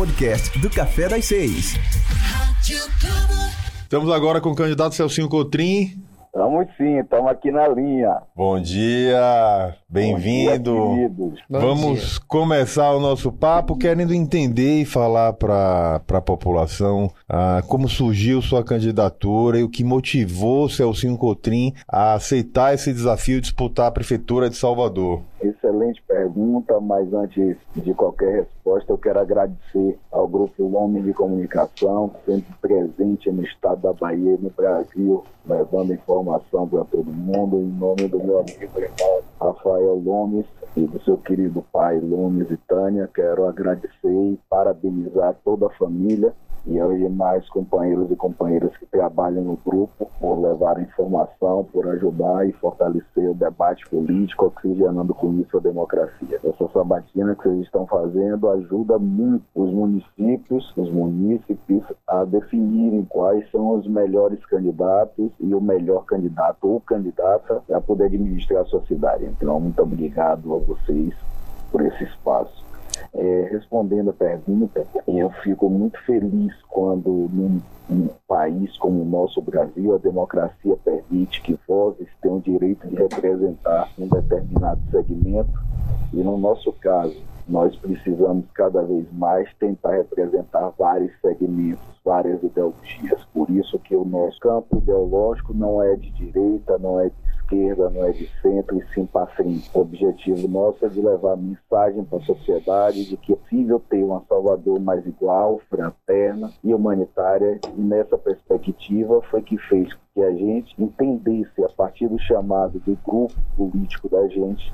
podcast do Café das Seis. Estamos agora com o candidato Celcinho Cotrim. Estamos sim, estamos aqui na linha. Bom dia, bem-vindo. Vamos dia. começar o nosso papo querendo entender e falar para a população ah, como surgiu sua candidatura e o que motivou Celcinho Cotrim a aceitar esse desafio de disputar a Prefeitura de Salvador. Excelente pergunta, mas antes de qualquer resposta, eu quero agradecer ao Grupo Homem de Comunicação, sempre presente no estado da Bahia e no Brasil, levando informação para todo mundo, em nome do meu amigo Rafael Lomes e do seu querido pai Lomes e Tânia, quero agradecer e parabenizar toda a família e aos demais companheiros e companheiras que trabalham no grupo por levar informação, por ajudar e fortalecer o debate político, oxigenando com isso a democracia. Essa sabatina que vocês estão fazendo ajuda muito os municípios, os munícipes a definirem quais são os melhores candidatos e o melhor candidato ou candidata para poder administrar a sua cidade. Então, muito obrigado a vocês por esse espaço. É, respondendo a pergunta, eu fico muito feliz quando num, num, país como o nosso Brasil a democracia permite que vozes tenham o direito de representar um determinado segmento e no nosso caso nós precisamos cada vez mais tentar representar vários segmentos, várias ideologias. Por isso que o nosso campo ideológico não é de direita, não é de esquerda, não é de centro e sim para frente. O objetivo nosso é de levar a mensagem para a sociedade de que é possível ter uma Salvador mais igual, fraterna e humanitária. E nessa perspectiva foi que fez que a gente entendesse, a partir do chamado do grupo político da gente,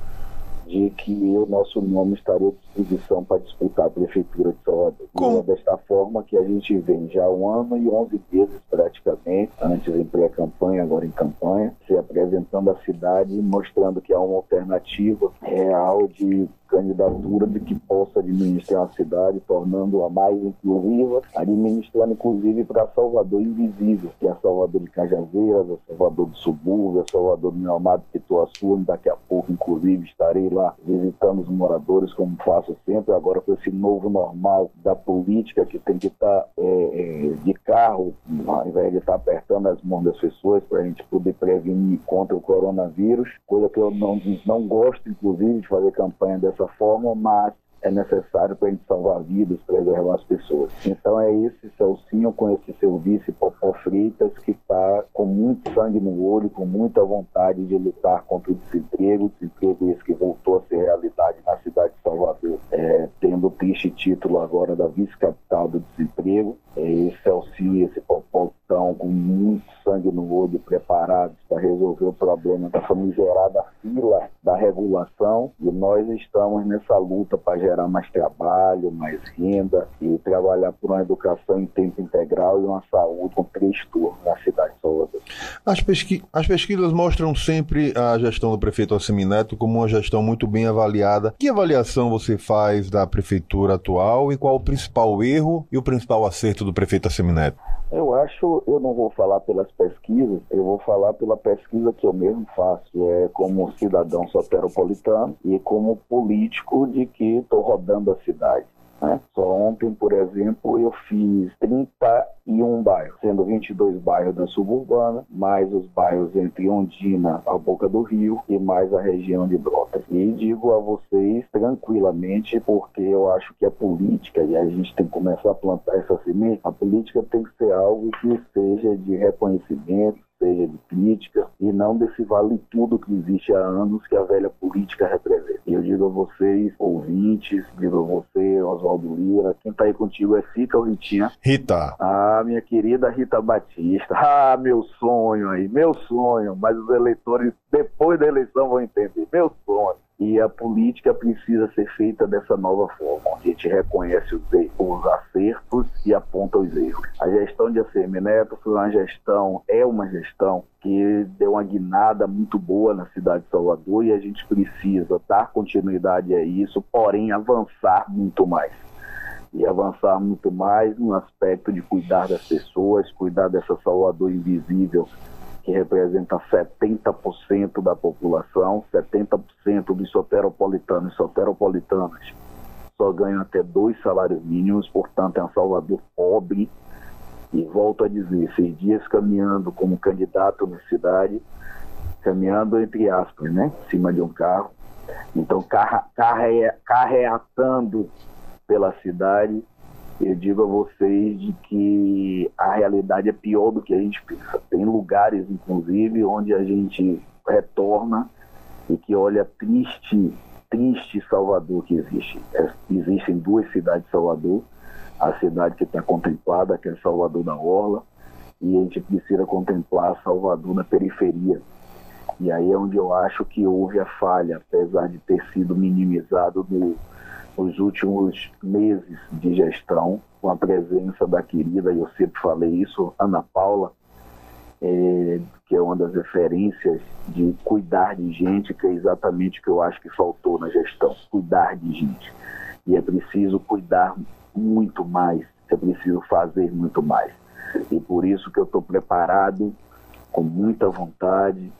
de que o nosso nome estaria à disposição para disputar a Prefeitura de Salvador. Como? Desta forma que a gente vem já um ano e onze meses praticamente, antes em pré-campanha, agora em campanha, se apresentando à cidade, mostrando que há uma alternativa real de candidatura de que possa administrar a cidade, tornando-a mais inclusiva, administrando inclusive para Salvador invisível, que é Salvador de Cajazeiras, a Salvador do Subúrbio, a Salvador do meu amado Pituaçu, daqui a pouco inclusive estarei lá visitando os moradores como faço sempre, agora com esse novo normal da política que tem que estar tá, é, é, de carro, ao invés de estar tá apertando as mãos das pessoas para a gente poder prevenir contra o coronavírus, coisa que eu não, não gosto inclusive de fazer campanha dessa dessa forma, mas é necessário para a gente salvar vidas, preservar as pessoas. Então é esse Celcinho com esse seu vice Popó Freitas que está com muito sangue no olho, com muita vontade de lutar contra o desemprego, desemprego esse que voltou a ser realidade na cidade de Salvador, é, tendo triste título agora da vice-capital do desemprego. É, esse Celcinho e esse Popó estão com muito sangue no olho, preparados para resolver o problema da famigerada fila da regulação e nós estamos nessa luta para gerar mais trabalho, mais renda e trabalhar por uma educação em tempo integral e uma saúde com três turnos na cidade de Salvador. As, pesqui as pesquisas mostram sempre a gestão do prefeito Assemineto como uma gestão muito bem avaliada. Que avaliação você faz da prefeitura atual e qual o principal erro e o principal acerto do prefeito Assemineto? Eu acho, eu não vou falar pelas pesquisas, eu vou falar pela pesquisa que eu mesmo faço, é como cidadão soteropolitano e como político de que estou rodando a cidade. Né? Só ontem, por exemplo, eu fiz 31 bairros, sendo 22 bairros da suburbana, mais os bairros entre Ondina, a Boca do Rio e mais a região de Brotas. E digo a vocês tranquilamente, porque eu acho que a política, e a gente tem que começar a plantar essa semente, a política tem que ser algo que seja de reconhecimento, seja de crítica e não desse vale tudo que existe há anos que a velha política representa. E eu digo a vocês, ouvintes, digo a você, Oswaldo Lira, quem tá aí contigo é Fica ou Ritinha? Rita. Ah, minha querida Rita Batista. Ah, meu sonho aí, meu sonho. Mas os eleitores, depois da eleição, vão entender. Meu sonho. E a política precisa ser feita dessa nova forma, onde a gente reconhece os, os acertos e aponta os erros. A gestão de ACM Neto foi uma gestão, é uma gestão que deu uma guinada muito boa na cidade de Salvador e a gente precisa dar continuidade a isso, porém avançar muito mais e avançar muito mais no aspecto de cuidar das pessoas, cuidar dessa Salvador invisível que representa 70% da população, 70% dos soteropolitanos e soteropolitanas só ganham até dois salários mínimos, portanto é um Salvador pobre. E volto a dizer, seis dias caminhando como candidato na cidade, caminhando entre aspas, né, em cima de um carro. Então, carre, carreatando pela cidade, eu digo a vocês de que a realidade é pior do que a gente pensa. Tem lugares, inclusive, onde a gente retorna e que olha triste, triste Salvador que existe. É, existem duas cidades de Salvador, a cidade que está contemplada, que é Salvador da Orla, e a gente precisa contemplar Salvador na periferia. E aí é onde eu acho que houve a falha, apesar de ter sido minimizado no, nos últimos meses de gestão, com a presença da querida, e eu sempre falei isso, Ana Paula, é, que é uma das referências de cuidar de gente, que é exatamente o que eu acho que faltou na gestão, cuidar de gente. E é preciso cuidar muito mais, é preciso fazer muito mais. E por isso que eu estou preparado, com muita vontade,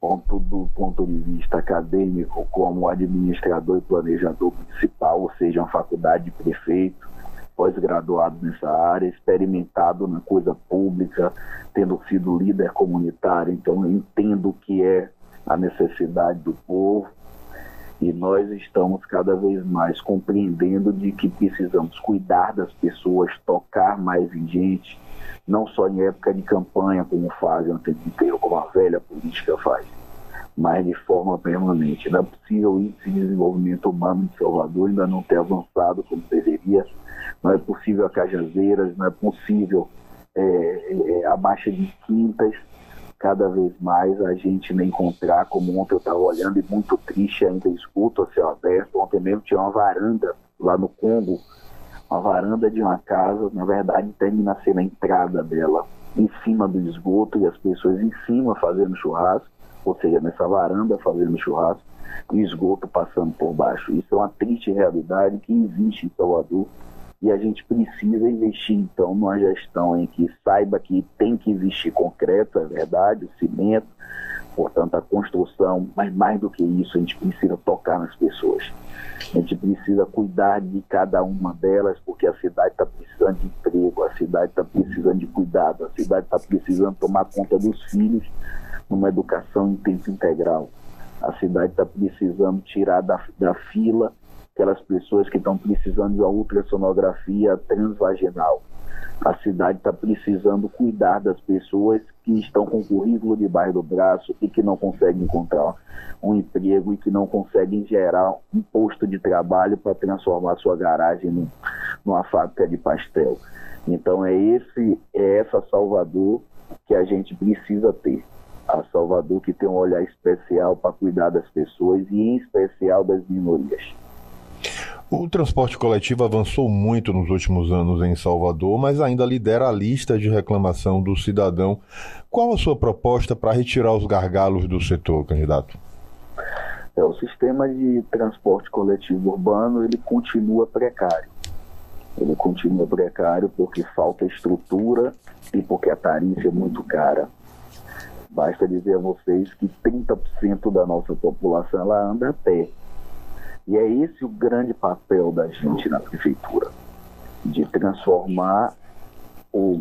tanto do ponto de vista acadêmico como administrador e planejador municipal, ou seja, uma faculdade de prefeito, pós-graduado nessa área, experimentado na coisa pública, tendo sido líder comunitário, então eu entendo o que é a necessidade do povo e nós estamos cada vez mais compreendendo de que precisamos cuidar das pessoas, tocar mais em gente, não só em época de campanha, como fazem o tempo inteiro, como a velha política faz, mas de forma permanente. Não é possível o índice de desenvolvimento humano de Salvador ainda não ter avançado como deveria, não é possível a Cajazeiras, não é possível é, é, a Baixa de Quintas, cada vez mais a gente nem encontrar, como ontem eu estava olhando e muito triste ainda escuto a céu aberto, ontem mesmo tinha uma varanda lá no Congo, uma varanda de uma casa, na verdade termina sendo a entrada dela em cima do esgoto e as pessoas em cima fazendo churrasco, ou seja, nessa varanda fazendo churrasco e o esgoto passando por baixo. Isso é uma triste realidade que existe em Salvador e a gente precisa investir, então, numa gestão em que saiba que tem que existir concreto, é verdade, cimento, portanto, a construção, mas mais do que isso, a gente precisa tocar nas pessoas. A gente precisa cuidar de cada uma delas, porque a cidade está precisando de emprego, a cidade está precisando de cuidado, a cidade está precisando tomar conta dos filhos numa educação em tempo integral. A cidade está precisando tirar da, da fila aquelas pessoas que estão precisando de uma ultrassonografia transvaginal. A cidade está precisando cuidar das pessoas que estão com currículo debaixo do braço e que não conseguem encontrar um emprego e que não conseguem gerar um posto de trabalho para transformar sua garagem num, numa fábrica de pastel. Então é esse é essa Salvador que a gente precisa ter. A Salvador que tem um olhar especial para cuidar das pessoas e em especial das minorias. O transporte coletivo avançou muito nos últimos anos em Salvador, mas ainda lidera a lista de reclamação do cidadão. Qual a sua proposta para retirar os gargalos do setor, candidato? É, o sistema de transporte coletivo urbano ele continua precário. Ele continua precário porque falta estrutura e porque a tarifa é muito cara. Basta dizer a vocês que 30% da nossa população ela anda a pé. E é esse o grande papel da gente na prefeitura, de transformar o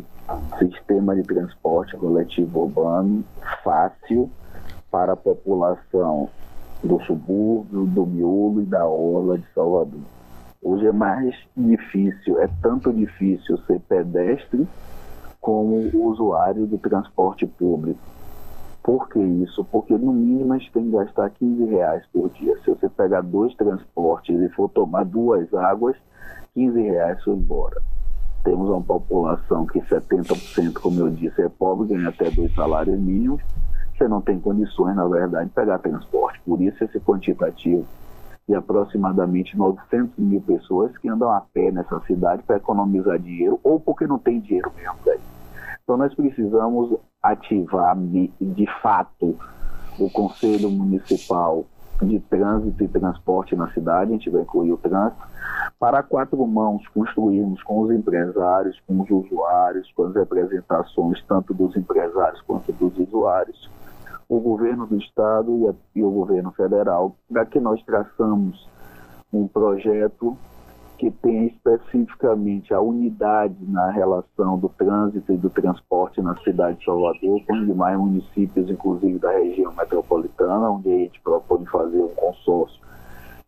sistema de transporte coletivo urbano fácil para a população do subúrbio, do miolo e da orla de Salvador. Hoje é mais difícil, é tanto difícil ser pedestre como usuário do transporte público. Por que isso? Porque no mínimo a gente tem que gastar 15 reais por dia. Se você pegar dois transportes e for tomar duas águas, 15 reais foi embora. Temos uma população que 70%, como eu disse, é pobre, ganha até dois salários mínimos. Você não tem condições, na verdade, de pegar transporte. Por isso esse quantitativo de aproximadamente 900 mil pessoas que andam a pé nessa cidade para economizar dinheiro ou porque não tem dinheiro mesmo daí. Então nós precisamos ativar de fato o Conselho Municipal de Trânsito e Transporte na cidade, a gente vai incluir o trânsito, para quatro mãos construirmos com os empresários, com os usuários, com as representações tanto dos empresários quanto dos usuários, o governo do estado e, a, e o governo federal, para que nós traçamos um projeto tem especificamente a unidade na relação do trânsito e do transporte na cidade de Salvador, com demais municípios, inclusive da região metropolitana, onde a gente propõe fazer um consórcio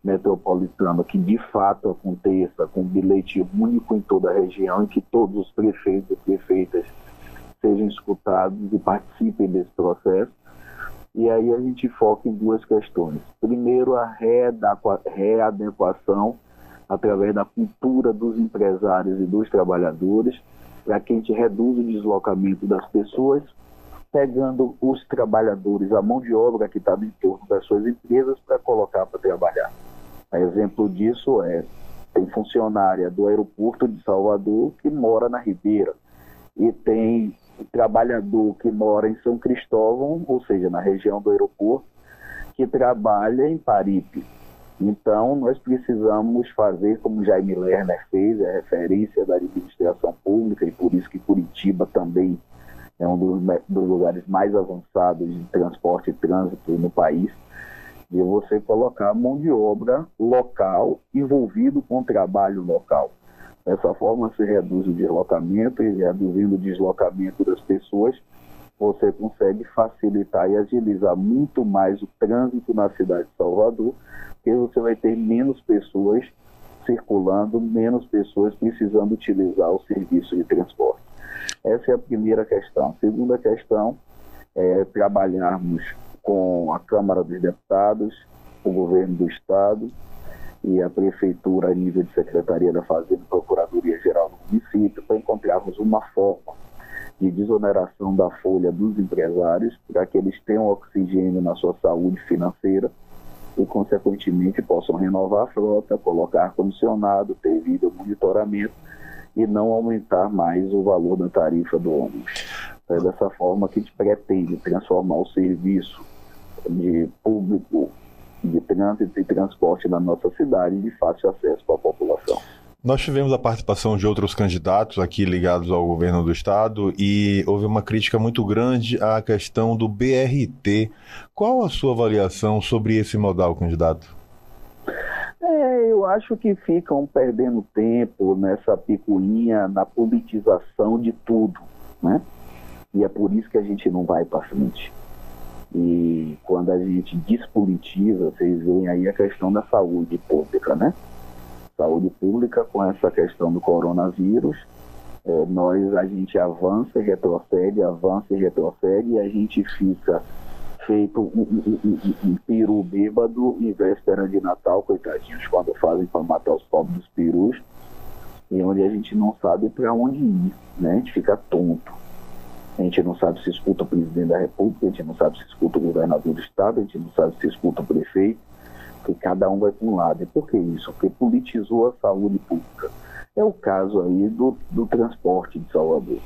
metropolitano que de fato aconteça com bilhete único em toda a região e que todos os prefeitos e prefeitas sejam escutados e participem desse processo. E aí a gente foca em duas questões. Primeiro, a readequação através da cultura dos empresários e dos trabalhadores, para que a gente reduza o deslocamento das pessoas, pegando os trabalhadores, a mão de obra que está no entorno das suas empresas, para colocar para trabalhar. Exemplo disso é, tem funcionária do aeroporto de Salvador que mora na Ribeira, e tem trabalhador que mora em São Cristóvão, ou seja, na região do aeroporto, que trabalha em Paripe então, nós precisamos fazer, como Jaime Lerner fez, a referência da administração pública, e por isso que Curitiba também é um dos, dos lugares mais avançados de transporte e trânsito no país, de você colocar mão de obra local envolvido com o trabalho local. Dessa forma, se reduz o deslocamento e reduzindo o deslocamento das pessoas, você consegue facilitar e agilizar muito mais o trânsito na cidade de Salvador, porque você vai ter menos pessoas circulando, menos pessoas precisando utilizar o serviço de transporte. Essa é a primeira questão. Segunda questão é trabalharmos com a Câmara dos Deputados, o governo do Estado e a Prefeitura a nível de Secretaria da Fazenda e Procuradoria Geral do município para encontrarmos uma forma de desoneração da folha dos empresários para que eles tenham oxigênio na sua saúde financeira e, consequentemente, possam renovar a frota, colocar ar-condicionado, ter vídeo monitoramento e não aumentar mais o valor da tarifa do ônibus. É dessa forma que a gente pretende transformar o serviço de público de trânsito e transporte na nossa cidade de fácil acesso para a população. Nós tivemos a participação de outros candidatos aqui ligados ao governo do estado e houve uma crítica muito grande à questão do BRT. Qual a sua avaliação sobre esse modal, candidato? É, eu acho que ficam perdendo tempo nessa picuinha, na politização de tudo, né? E é por isso que a gente não vai para frente. E quando a gente despolitiza, vocês veem aí a questão da saúde pública, né? Saúde pública com essa questão do coronavírus. É, nós, a gente avança e retrocede, avança e retrocede, e a gente fica feito um, um, um, um peru bêbado em véspera de Natal, coitadinhos, quando fazem para matar os pobres perus, e onde a gente não sabe para onde ir, né? A gente fica tonto. A gente não sabe se escuta o presidente da República, a gente não sabe se escuta o governador do estado, a gente não sabe se escuta o prefeito, que cada um vai para um lado. E por que isso? Porque politizou a saúde pública. É o caso aí do, do transporte de Salvador.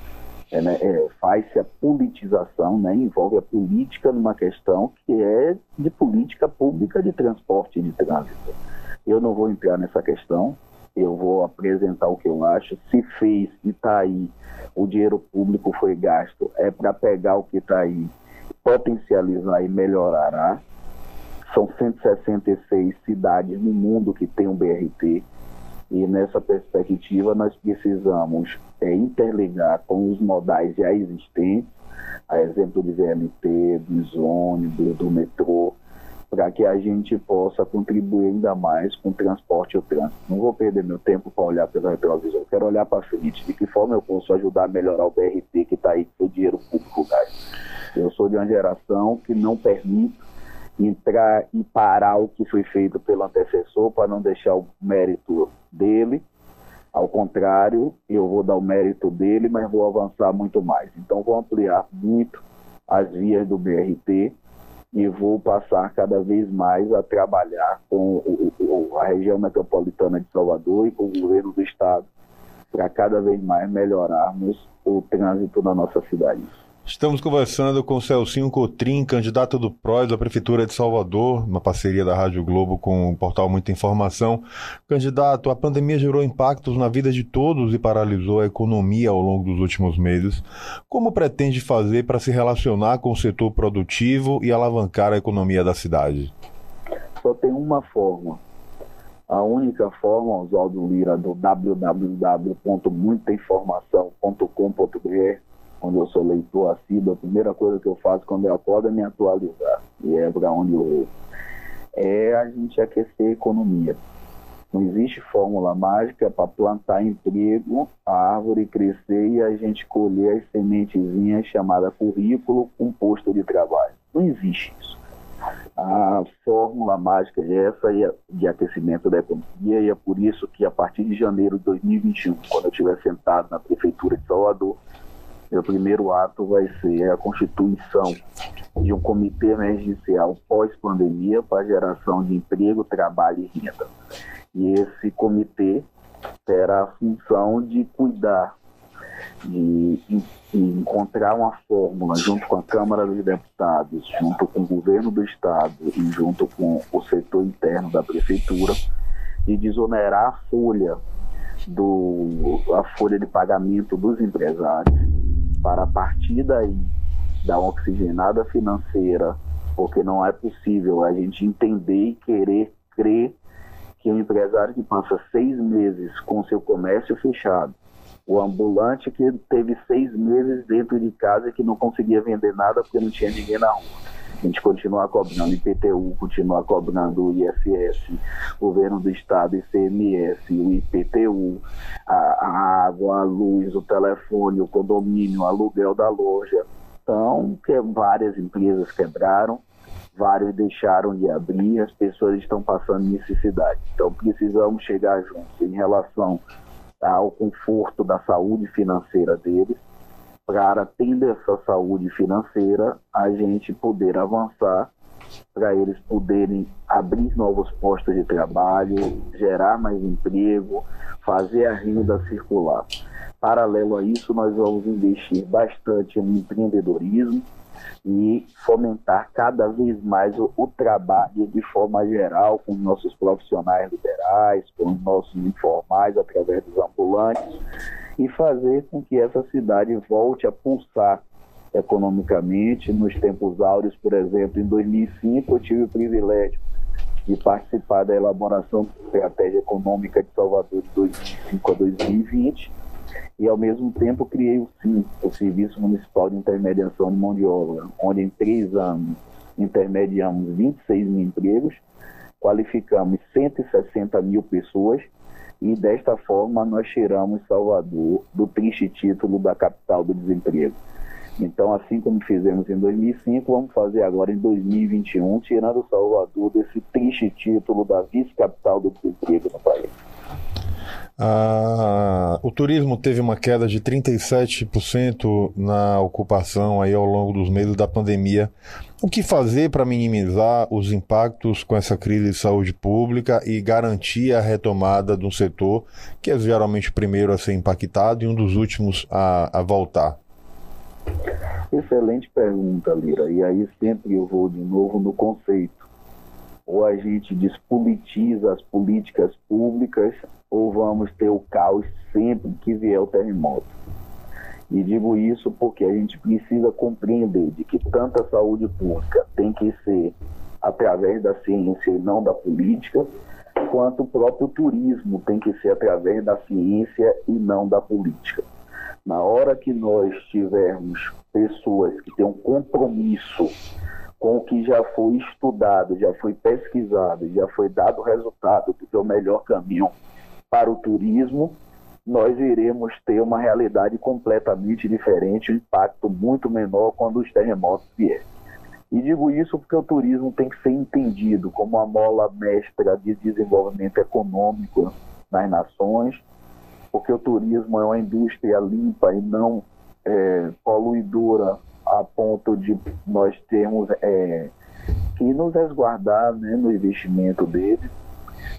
É, né, é, Faz-se a politização, né, envolve a política numa questão que é de política pública de transporte e de trânsito. Eu não vou entrar nessa questão, eu vou apresentar o que eu acho. Se fez e está aí, o dinheiro público foi gasto, é para pegar o que está aí, potencializar e melhorará. São 166 cidades no mundo que tem um BRT e nessa perspectiva nós precisamos é, interligar com os modais já existentes, a exemplo de VMT, dos ônibus, do metrô, para que a gente possa contribuir ainda mais com o transporte e o trânsito. Não vou perder meu tempo para olhar pelo retrovisor, eu quero olhar para frente, de que forma eu posso ajudar a melhorar o BRT que está aí com o dinheiro público gasto. Eu sou de uma geração que não permite entrar e parar o que foi feito pelo antecessor para não deixar o mérito dele. Ao contrário, eu vou dar o mérito dele, mas vou avançar muito mais. Então, vou ampliar muito as vias do BRT e vou passar cada vez mais a trabalhar com a região metropolitana de Salvador e com o governo do estado para cada vez mais melhorarmos o trânsito na nossa cidade. Estamos conversando com Celcinho Cotrim, candidato do PROS da Prefeitura de Salvador, uma parceria da Rádio Globo com o portal Muita Informação. Candidato, a pandemia gerou impactos na vida de todos e paralisou a economia ao longo dos últimos meses. Como pretende fazer para se relacionar com o setor produtivo e alavancar a economia da cidade? Só tem uma forma: A única forma, Oswaldo Lira, do www.muitainformação.com.br, onde eu sou leitor assíduo, a primeira coisa que eu faço quando eu acordo é me atualizar. E é para onde eu vou. É a gente aquecer a economia. Não existe fórmula mágica para plantar emprego, a árvore crescer e a gente colher as sementezinhas chamadas currículo com posto de trabalho. Não existe isso. A fórmula mágica é essa de aquecimento da economia e é por isso que a partir de janeiro de 2021, quando eu estiver sentado na Prefeitura de Salvador, meu primeiro ato vai ser a constituição de um comitê emergencial pós-pandemia para geração de emprego, trabalho e renda. E esse comitê terá a função de cuidar, de, encontrar uma fórmula junto com a Câmara dos Deputados, junto com o governo do Estado e junto com o setor interno da Prefeitura, de desonerar a folha do a folha de pagamento dos empresários para a partir daí dar uma oxigenada financeira, porque não é possível a gente entender e querer crer que um empresário que passa seis meses com seu comércio fechado, o ambulante que teve seis meses dentro de casa e que não conseguia vender nada porque não tinha ninguém na rua. A gente continua cobrando IPTU, continua cobrando o ISS, governo do estado, ICMS, o IPTU, a, a água, a luz, o telefone, o condomínio, o aluguel da loja. Então, que várias empresas quebraram, vários deixaram de abrir, as pessoas estão passando necessidade. Então precisamos chegar juntos em relação ao conforto da saúde financeira deles, para tendo essa saúde financeira, a gente poder avançar, para eles poderem abrir novos postos de trabalho, gerar mais emprego, fazer a renda circular. Paralelo a isso, nós vamos investir bastante no empreendedorismo, e fomentar cada vez mais o, o, trabalho de forma geral com nossos profissionais liberais, com os nossos informais através dos ambulantes e fazer com que essa cidade volte a pulsar economicamente. Nos tempos áureos, por exemplo, em 2005 eu tive o privilégio de participar da elaboração da estratégia econômica de Salvador de 2005 a 2020 e ao mesmo tempo criei o SIM, o Serviço Municipal de Intermediação de Mão de Obra, onde em três anos intermediamos 26 mil empregos, qualificamos 160 mil pessoas e desta forma nós tiramos Salvador do triste título da capital do desemprego. Então, assim como fizemos em 2005, vamos fazer agora em 2021, tirando Salvador desse triste título da vice-capital do desemprego no país. Ah, o turismo teve uma queda de 37% na ocupação aí ao longo dos meses da pandemia. O que fazer para minimizar os impactos com essa crise de saúde pública e garantir a retomada de um setor que é geralmente o primeiro a ser impactado e um dos últimos a, a voltar? Excelente pergunta, Lira. E aí sempre eu vou de novo no conceito. Ou a gente despolitiza as políticas públicas ou vamos ter o caos sempre que vier o terremoto. E digo isso porque a gente precisa compreender de que tanta saúde pública tem que ser através da ciência e não da política, quanto o próprio turismo tem que ser através da ciência e não da política. Na hora que nós tivermos pessoas que têm um compromisso com o que já foi estudado, já foi pesquisado, já foi dado resultado do que é o melhor caminho para o turismo, nós iremos ter uma realidade completamente diferente, um impacto muito menor quando os terremotos vierem. E digo isso porque o turismo tem que ser entendido como uma mola mestra de desenvolvimento econômico nas nações, porque o turismo é uma indústria limpa e não é, poluidora a ponto de nós termos é, que nos resguardar né, no investimento dele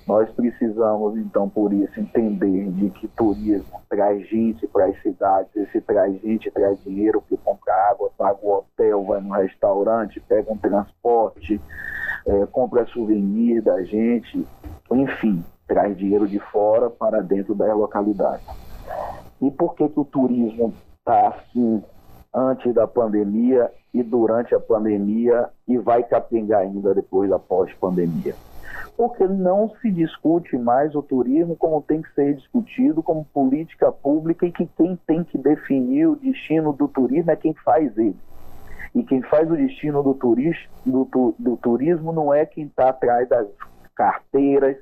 nós precisamos, então, por isso, entender de que turismo traz gente para as cidades, esse traz gente, traz dinheiro que compra água, paga o hotel, vai no restaurante, pega um transporte, é, compra souvenir da gente, enfim, traz dinheiro de fora para dentro da localidade. E por que, que o turismo está assim antes da pandemia e durante a pandemia e vai capengar ainda depois após pandemia? Porque não se discute mais o turismo como tem que ser discutido como política pública e que quem tem que definir o destino do turismo é quem faz ele. E quem faz o destino do, turismo, do, do turismo não é quem está atrás das carteiras,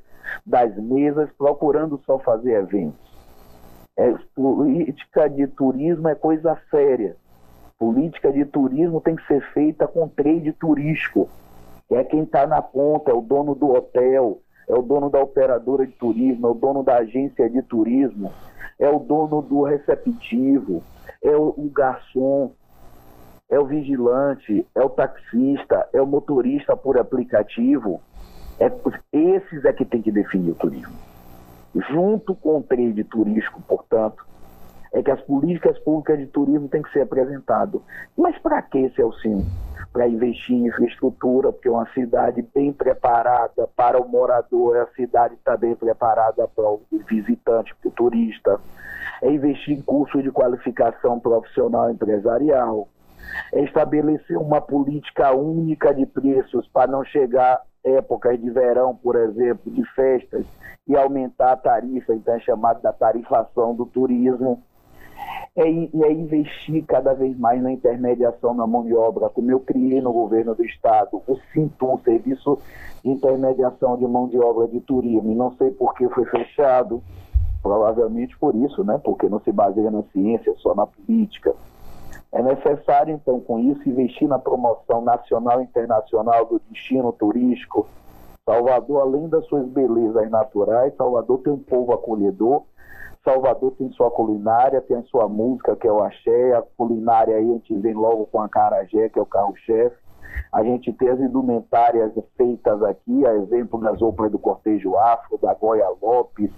das mesas, procurando só fazer eventos. É, política de turismo é coisa séria. Política de turismo tem que ser feita com trade turístico. É quem está na ponta, é o dono do hotel, é o dono da operadora de turismo, é o dono da agência de turismo, é o dono do receptivo, é o, o garçom, é o vigilante, é o taxista, é o motorista por aplicativo. É, esses é que tem que definir o turismo. Junto com o trade turístico, portanto, é que as políticas públicas de turismo têm que ser apresentado. Mas para que, Celcino? Para investir em infraestrutura, porque uma cidade bem preparada para o morador, a cidade está bem preparada para o visitante, para o turista. É investir em cursos de qualificação profissional empresarial. É estabelecer uma política única de preços para não chegar épocas de verão, por exemplo, de festas, e aumentar a tarifa, então é chamado da tarifação do turismo. É, é investir cada vez mais na intermediação na mão de obra, como eu criei no governo do estado, o Sintum, Serviço de Intermediação de Mão de Obra de Turismo, não sei por que foi fechado, provavelmente por isso, né? porque não se baseia na ciência, só na política. É necessário, então, com isso, investir na promoção nacional e internacional do destino turístico. Salvador, além das suas belezas naturais, Salvador tem um povo acolhedor, Salvador tem sua culinária, tem a sua música, que é o axé, a culinária aí a gente vem logo com a carajé, que é o carro-chefe. A gente tem as indumentárias feitas aqui, a exemplo das roupas do Cortejo Afro, da Goya Lopes,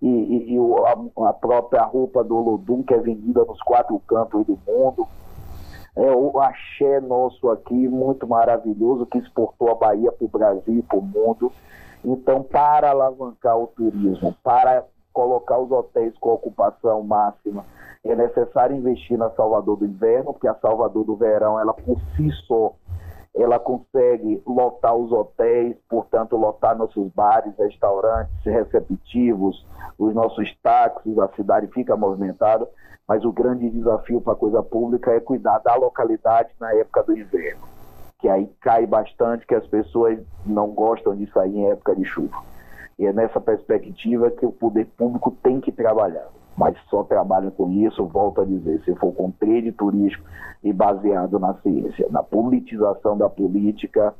e, e, e a, a, própria roupa do Lodum, que é vendida nos quatro cantos do mundo. É o axé nosso aqui, muito maravilhoso, que exportou a Bahia para o Brasil para o mundo. Então, para alavancar o turismo, para colocar os hotéis com ocupação máxima, é necessário investir na Salvador do Inverno, porque a Salvador do Verão, ela por si só, ela consegue lotar os hotéis, portanto, lotar nossos bares, restaurantes, receptivos, os nossos táxis, a cidade fica movimentada, mas o grande desafio para a coisa pública é cuidar da localidade na época do inverno, que aí cai bastante, que as pessoas não gostam de sair em época de chuva. E é nessa perspectiva que o poder público tem que trabalhar mas só trabalha com isso, volto a dizer, se for com trade turístico e baseado na ciência, na politização da política,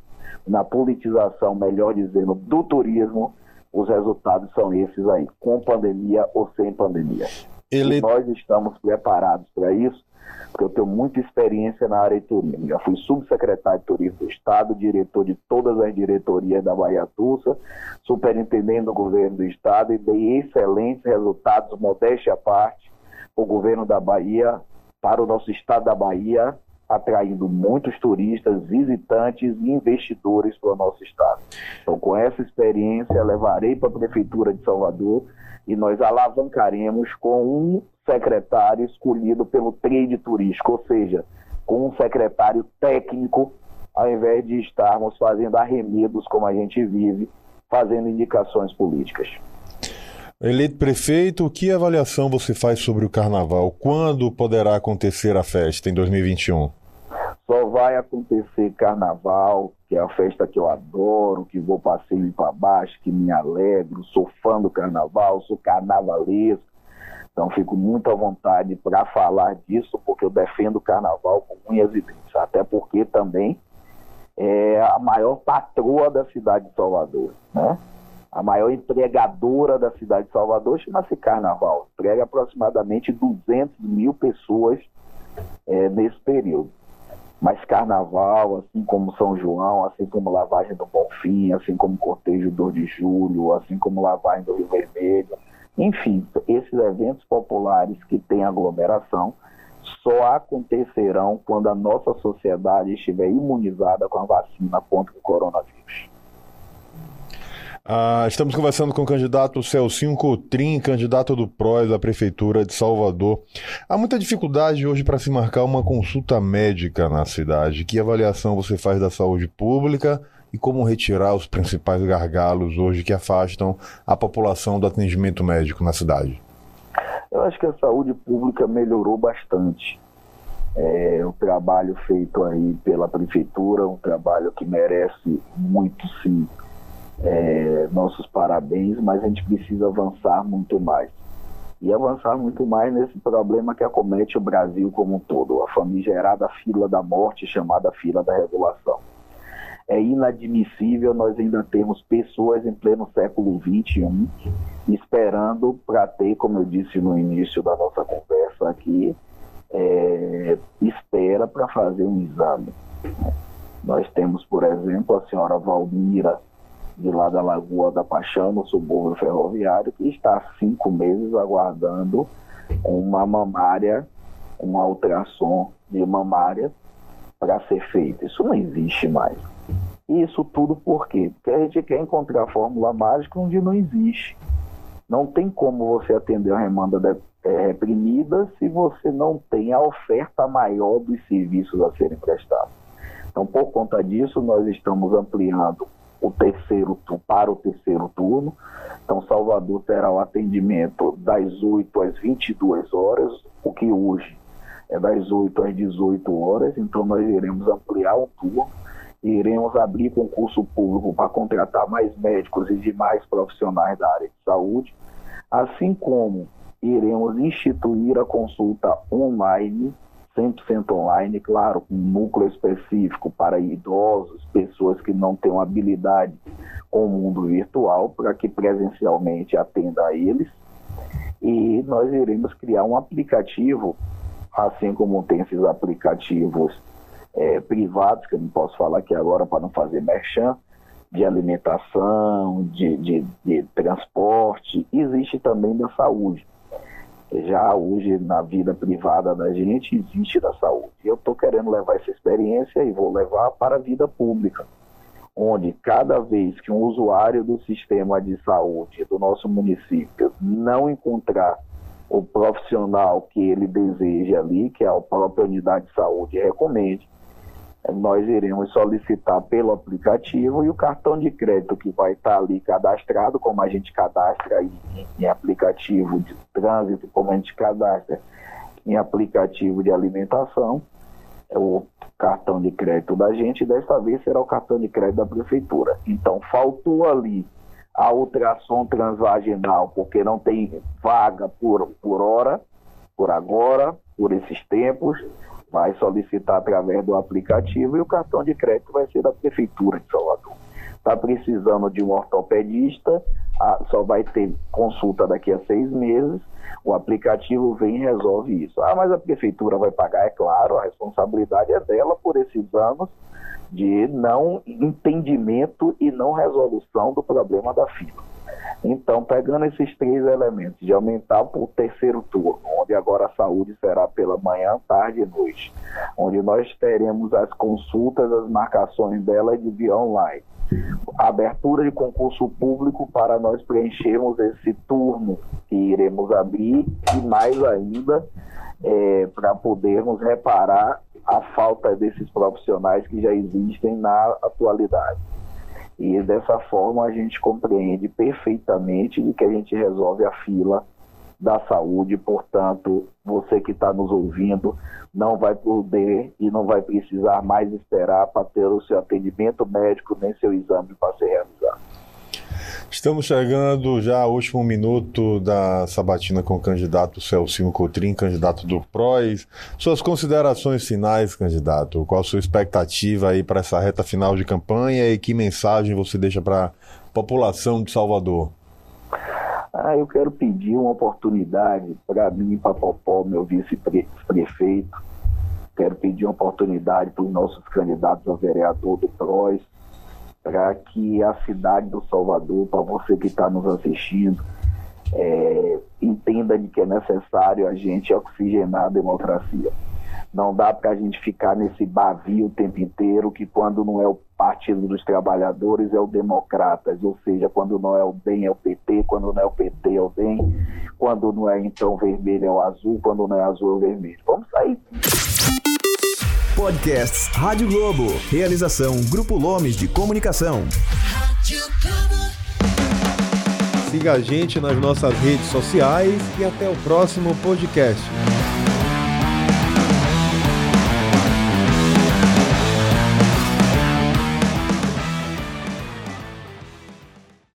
na politização, melhor dizendo, do turismo, os resultados são esses aí, com pandemia ou sem pandemia. Ele... Nós estamos preparados para isso, porque eu tenho muita experiência na área de turismo. Já fui subsecretário de turismo do Estado, diretor de todas as diretorias da Bahia Tussa, superintendente do governo do Estado e dei excelentes resultados, modéstia à parte, o governo da Bahia, para o nosso Estado da Bahia, atraindo muitos turistas, visitantes e investidores para o nosso Estado. Então, com essa experiência, levarei para a Prefeitura de Salvador e nós alavancaremos com um secretário escolhido pelo trade turístico, ou seja, com um secretário técnico, ao invés de estarmos fazendo arremedos como a gente vive, fazendo indicações políticas. Eleito prefeito, que avaliação você faz sobre o carnaval? Quando poderá acontecer a festa em 2021? Só vai acontecer carnaval, que é a festa que eu adoro, que vou passeio para baixo, que me alegro, sou fã do carnaval, sou carnavalesco. Então fico muito à vontade para falar disso, porque eu defendo o carnaval com unhas e dentes. Até porque também é a maior patroa da cidade de Salvador, né? A maior empregadora da cidade de Salvador chama-se Carnaval. Emprega aproximadamente 200 mil pessoas é, nesse período. Mas Carnaval, assim como São João, assim como Lavagem do Bonfim, assim como Cortejo 2 de Julho, assim como Lavagem do Rio Vermelho, enfim, esses eventos populares que têm aglomeração só acontecerão quando a nossa sociedade estiver imunizada com a vacina contra o coronavírus. Ah, estamos conversando com o candidato Celcinho Cotrim, candidato do PROS à Prefeitura de Salvador. Há muita dificuldade hoje para se marcar uma consulta médica na cidade. Que avaliação você faz da saúde pública e como retirar os principais gargalos hoje que afastam a população do atendimento médico na cidade? Eu acho que a saúde pública melhorou bastante. É, o trabalho feito aí pela prefeitura, um trabalho que merece muito sim é, nossos parabéns, mas a gente precisa avançar muito mais. E avançar muito mais nesse problema que acomete o Brasil como um todo, a famigerada fila da morte, chamada fila da regulação. É inadmissível nós ainda termos pessoas em pleno século XXI esperando para ter, como eu disse no início da nossa conversa aqui, é, espera para fazer um exame. Nós temos, por exemplo, a senhora Valmira, de lá da Lagoa da Paixão, no subúrbio ferroviário, que está há cinco meses aguardando uma mamária, uma ultrassom de mamária para ser feita. Isso não existe mais. Isso tudo por quê? Porque a gente quer encontrar a fórmula mágica onde não existe. Não tem como você atender a remanda de, é, reprimida se você não tem a oferta maior dos serviços a serem prestados. Então, por conta disso, nós estamos ampliando o terceiro para o terceiro turno. Então, Salvador terá o atendimento das 8 às 22 horas, o que hoje é das 8 às 18 horas. Então, nós iremos ampliar o turno, iremos abrir concurso público para contratar mais médicos e demais profissionais da área de saúde, assim como iremos instituir a consulta online 100% online, claro, com um núcleo específico para idosos, pessoas que não têm habilidade com o mundo virtual, para que presencialmente atenda a eles. E nós iremos criar um aplicativo, assim como tem esses aplicativos é, privados, que eu não posso falar aqui agora para não fazer merchan, de alimentação, de, de, de transporte, existe também da saúde já hoje na vida privada da gente existe da saúde. Eu estou querendo levar essa experiência e vou levar para a vida pública, onde cada vez que um usuário do sistema de saúde do nosso município não encontrar o profissional que ele deseja ali, que a própria unidade de saúde recomende, nós iremos solicitar pelo aplicativo e o cartão de crédito que vai estar ali cadastrado, como a gente cadastra em, em aplicativo de trânsito, como a gente cadastra em aplicativo de alimentação, é o cartão de crédito da gente, desta vez será o cartão de crédito da prefeitura. Então, faltou ali a ultrassom transvaginal, porque não tem vaga por, por hora, por agora, por esses tempos vai solicitar através do aplicativo e o cartão de crédito vai ser da Prefeitura de Salvador. Está precisando de um ortopedista, só vai ter consulta daqui a seis meses, o aplicativo vem e resolve isso. Ah, mas a Prefeitura vai pagar, é claro, a responsabilidade é dela por esses anos de não entendimento e não resolução do problema da fila. Então, pegando esses três elementos, de aumentar para o terceiro turno, onde agora a saúde será pela manhã, tarde e noite, onde nós teremos as consultas, as marcações dela de via online, abertura de concurso público para nós preenchermos esse turno que iremos abrir e mais ainda é, para podermos reparar a falta desses profissionais que já existem na atualidade. E dessa forma a gente compreende perfeitamente de que a gente resolve a fila da saúde, portanto, você que está nos ouvindo não vai poder e não vai precisar mais esperar para ter o seu atendimento médico nem seu exame para ser realizado. Estamos chegando já ao último minuto da sabatina com o candidato Celcino Cotrim, candidato do PROS. Suas considerações finais, candidato. Qual a sua expectativa aí para essa reta final de campanha e que mensagem você deixa para a população de Salvador? Ah, eu quero pedir uma oportunidade para mim, para Popó, meu vice-prefeito. Quero pedir uma oportunidade para os nossos candidatos a vereador do PROS, para que a cidade do Salvador, para você que está nos assistindo, é, entenda que é necessário a gente oxigenar a democracia. Não dá para a gente ficar nesse bavio o tempo inteiro, que quando não é o Partido dos Trabalhadores é o Democratas, ou seja, quando não é o DEM é o PT, quando não é o PT é o DEM, quando não é então vermelho é o azul, quando não é azul é o vermelho. Vamos sair Podcasts Rádio Globo. Realização Grupo Lomes de Comunicação. Siga a gente nas nossas redes sociais e até o próximo podcast.